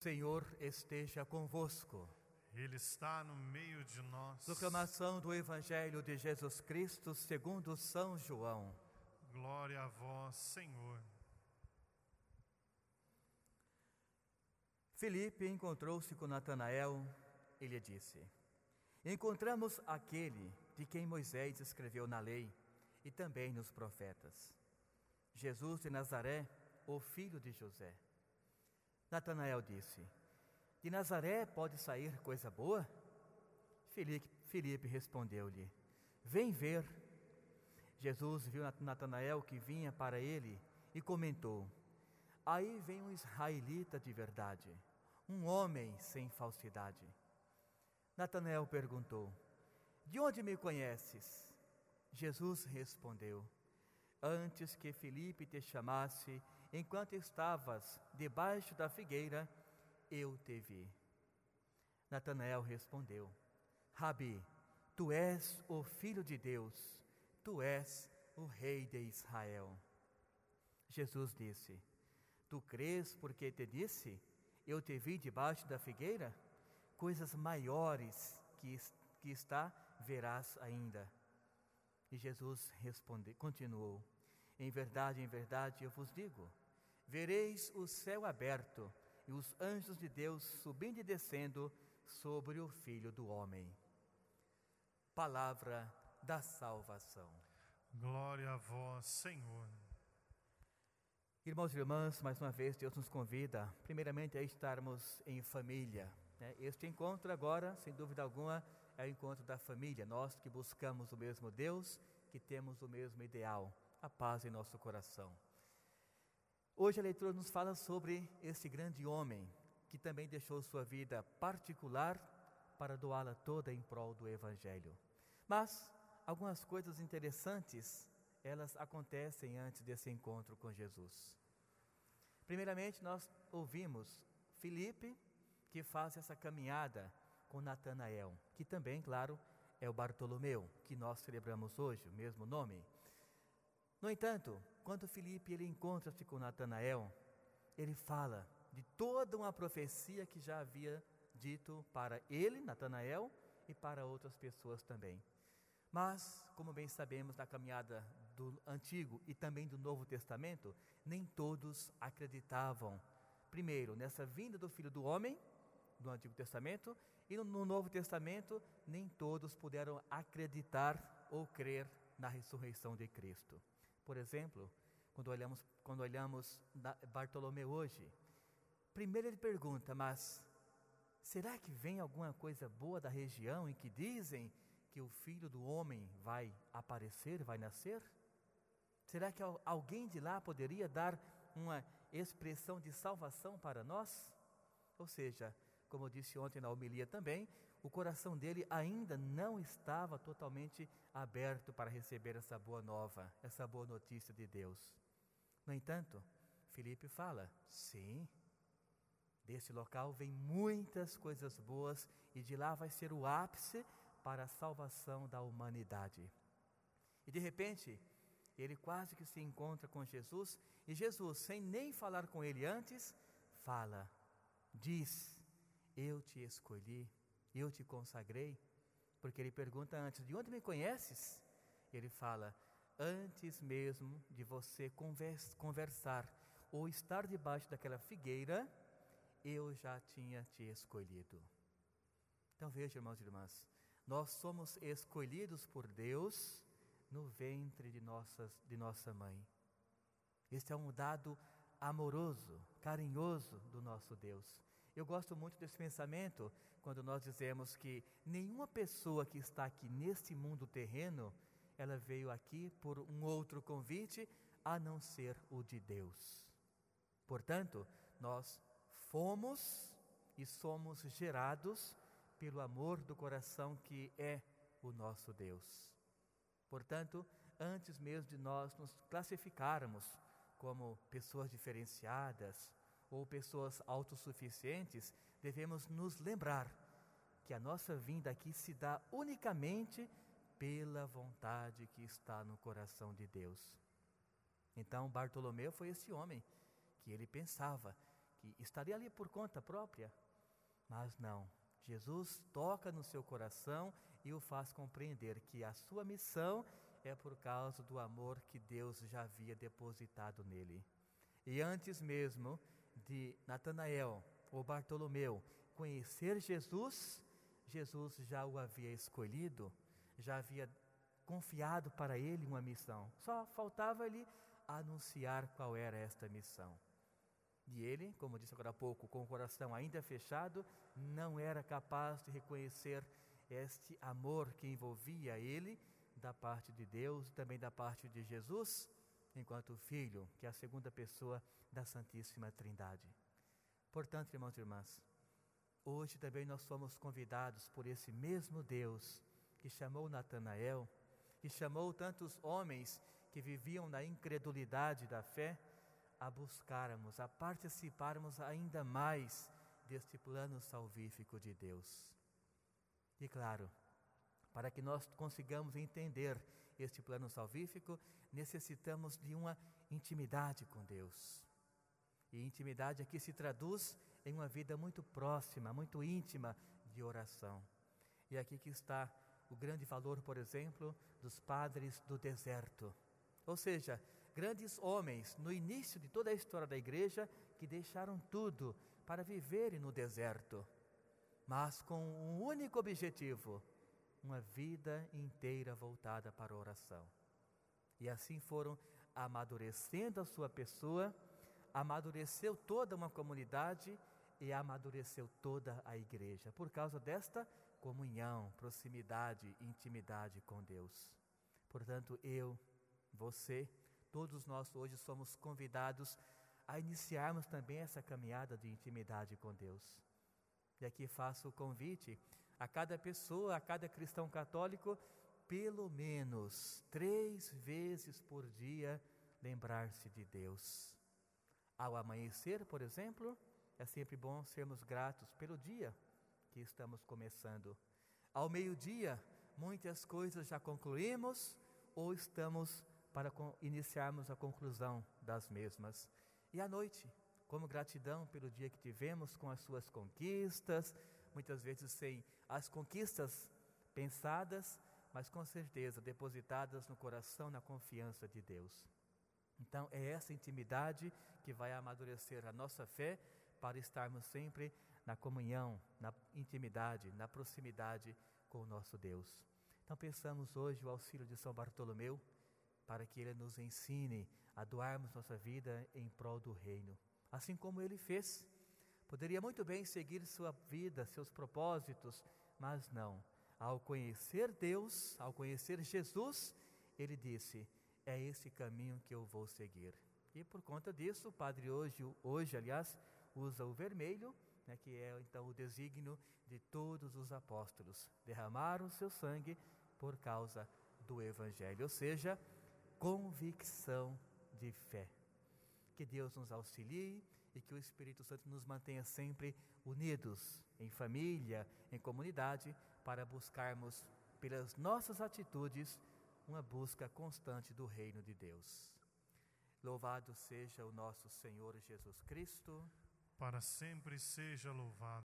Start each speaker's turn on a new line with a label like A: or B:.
A: Senhor esteja convosco.
B: Ele está no meio de nós.
A: Proclamação do Evangelho de Jesus Cristo segundo São João.
B: Glória a vós, Senhor.
A: Filipe encontrou-se com Natanael e lhe disse: Encontramos aquele de quem Moisés escreveu na lei e também nos profetas. Jesus de Nazaré, o filho de José. Natanael disse: De Nazaré pode sair coisa boa? Filipe respondeu-lhe: Vem ver. Jesus viu Natanael que vinha para ele e comentou: Aí vem um israelita de verdade, um homem sem falsidade. Natanael perguntou: De onde me conheces? Jesus respondeu: Antes que Filipe te chamasse, enquanto estavas debaixo da figueira, eu te vi. Natanael respondeu: Rabi, tu és o filho de Deus, tu és o rei de Israel. Jesus disse: Tu crês porque te disse, eu te vi debaixo da figueira? Coisas maiores que, que está, verás ainda. E Jesus responde, continuou: Em verdade, em verdade eu vos digo: vereis o céu aberto e os anjos de Deus subindo e descendo sobre o Filho do Homem. Palavra da salvação.
B: Glória a vós, Senhor.
A: Irmãos e irmãs, mais uma vez Deus nos convida, primeiramente, a estarmos em família. Né? Este encontro agora, sem dúvida alguma, é o encontro da família. Nós que buscamos o mesmo Deus, que temos o mesmo ideal, a paz em nosso coração. Hoje a leitura nos fala sobre esse grande homem que também deixou sua vida particular para doá-la toda em prol do Evangelho. Mas algumas coisas interessantes, elas acontecem antes desse encontro com Jesus. Primeiramente, nós ouvimos Filipe, que faz essa caminhada com Natanael, que também, claro, é o Bartolomeu, que nós celebramos hoje, o mesmo nome. No entanto, quando Filipe ele encontra-se com Natanael, ele fala de toda uma profecia que já havia dito para ele, Natanael, e para outras pessoas também. Mas, como bem sabemos na caminhada do Antigo e também do Novo Testamento, nem todos acreditavam, primeiro, nessa vinda do Filho do Homem, do Antigo Testamento, e no Novo Testamento, nem todos puderam acreditar ou crer na ressurreição de Cristo. Por exemplo, quando olhamos, quando olhamos Bartolomeu hoje, primeiro ele pergunta, mas será que vem alguma coisa boa da região em que dizem que o filho do homem vai aparecer, vai nascer? Será que alguém de lá poderia dar uma expressão de salvação para nós? Ou seja, como eu disse ontem na homilia também, o coração dele ainda não estava totalmente aberto para receber essa boa nova, essa boa notícia de Deus. No entanto, Felipe fala: sim, desse local vem muitas coisas boas e de lá vai ser o ápice para a salvação da humanidade. E de repente, ele quase que se encontra com Jesus e Jesus, sem nem falar com ele antes, fala, diz eu te escolhi, eu te consagrei, porque ele pergunta antes: De onde me conheces? Ele fala: Antes mesmo de você conversar ou estar debaixo daquela figueira, eu já tinha te escolhido. Então veja, irmãos e irmãs, nós somos escolhidos por Deus no ventre de, nossas, de nossa mãe. Este é um dado amoroso, carinhoso do nosso Deus. Eu gosto muito desse pensamento quando nós dizemos que nenhuma pessoa que está aqui neste mundo terreno, ela veio aqui por um outro convite a não ser o de Deus. Portanto, nós fomos e somos gerados pelo amor do coração que é o nosso Deus. Portanto, antes mesmo de nós nos classificarmos como pessoas diferenciadas, ou pessoas autossuficientes, devemos nos lembrar que a nossa vinda aqui se dá unicamente pela vontade que está no coração de Deus. Então, Bartolomeu foi esse homem que ele pensava que estaria ali por conta própria. Mas não, Jesus toca no seu coração e o faz compreender que a sua missão é por causa do amor que Deus já havia depositado nele. E antes mesmo de Natanael ou Bartolomeu conhecer Jesus, Jesus já o havia escolhido, já havia confiado para ele uma missão. Só faltava-lhe anunciar qual era esta missão. E ele, como disse agora há pouco, com o coração ainda fechado, não era capaz de reconhecer este amor que envolvia ele da parte de Deus e também da parte de Jesus, enquanto Filho, que é a segunda pessoa da Santíssima Trindade. Portanto, irmãos e irmãs, hoje também nós somos convidados por esse mesmo Deus que chamou Natanael, que chamou tantos homens que viviam na incredulidade da fé, a buscarmos, a participarmos ainda mais deste plano salvífico de Deus. E claro, para que nós consigamos entender este plano salvífico, necessitamos de uma intimidade com Deus. E intimidade aqui se traduz em uma vida muito próxima, muito íntima de oração. E aqui que está o grande valor, por exemplo, dos padres do deserto. Ou seja, grandes homens no início de toda a história da igreja que deixaram tudo para viverem no deserto, mas com um único objetivo: uma vida inteira voltada para a oração. E assim foram amadurecendo a sua pessoa, amadureceu toda uma comunidade e amadureceu toda a igreja, por causa desta comunhão, proximidade, intimidade com Deus. Portanto, eu, você, todos nós hoje somos convidados a iniciarmos também essa caminhada de intimidade com Deus. E aqui faço o convite a cada pessoa, a cada cristão católico, pelo menos três vezes por dia, lembrar-se de Deus. Ao amanhecer, por exemplo, é sempre bom sermos gratos pelo dia que estamos começando. Ao meio-dia, muitas coisas já concluímos ou estamos para iniciarmos a conclusão das mesmas. E à noite, como gratidão pelo dia que tivemos com as suas conquistas, muitas vezes sem as conquistas pensadas, mas com certeza depositadas no coração, na confiança de Deus. Então, é essa intimidade que vai amadurecer a nossa fé para estarmos sempre na comunhão, na intimidade, na proximidade com o nosso Deus. Então, pensamos hoje o auxílio de São Bartolomeu para que ele nos ensine a doarmos nossa vida em prol do reino, assim como ele fez. Poderia muito bem seguir sua vida, seus propósitos, mas não. Ao conhecer Deus, ao conhecer Jesus, ele disse: É esse caminho que eu vou seguir. E por conta disso, o padre hoje, hoje aliás, usa o vermelho, né, que é então o desígnio de todos os apóstolos. Derramaram seu sangue por causa do Evangelho, ou seja, convicção de fé. Que Deus nos auxilie e que o Espírito Santo nos mantenha sempre unidos em família, em comunidade, para buscarmos pelas nossas atitudes uma busca constante do reino de Deus. Louvado seja o nosso Senhor Jesus Cristo.
B: Para sempre seja louvado.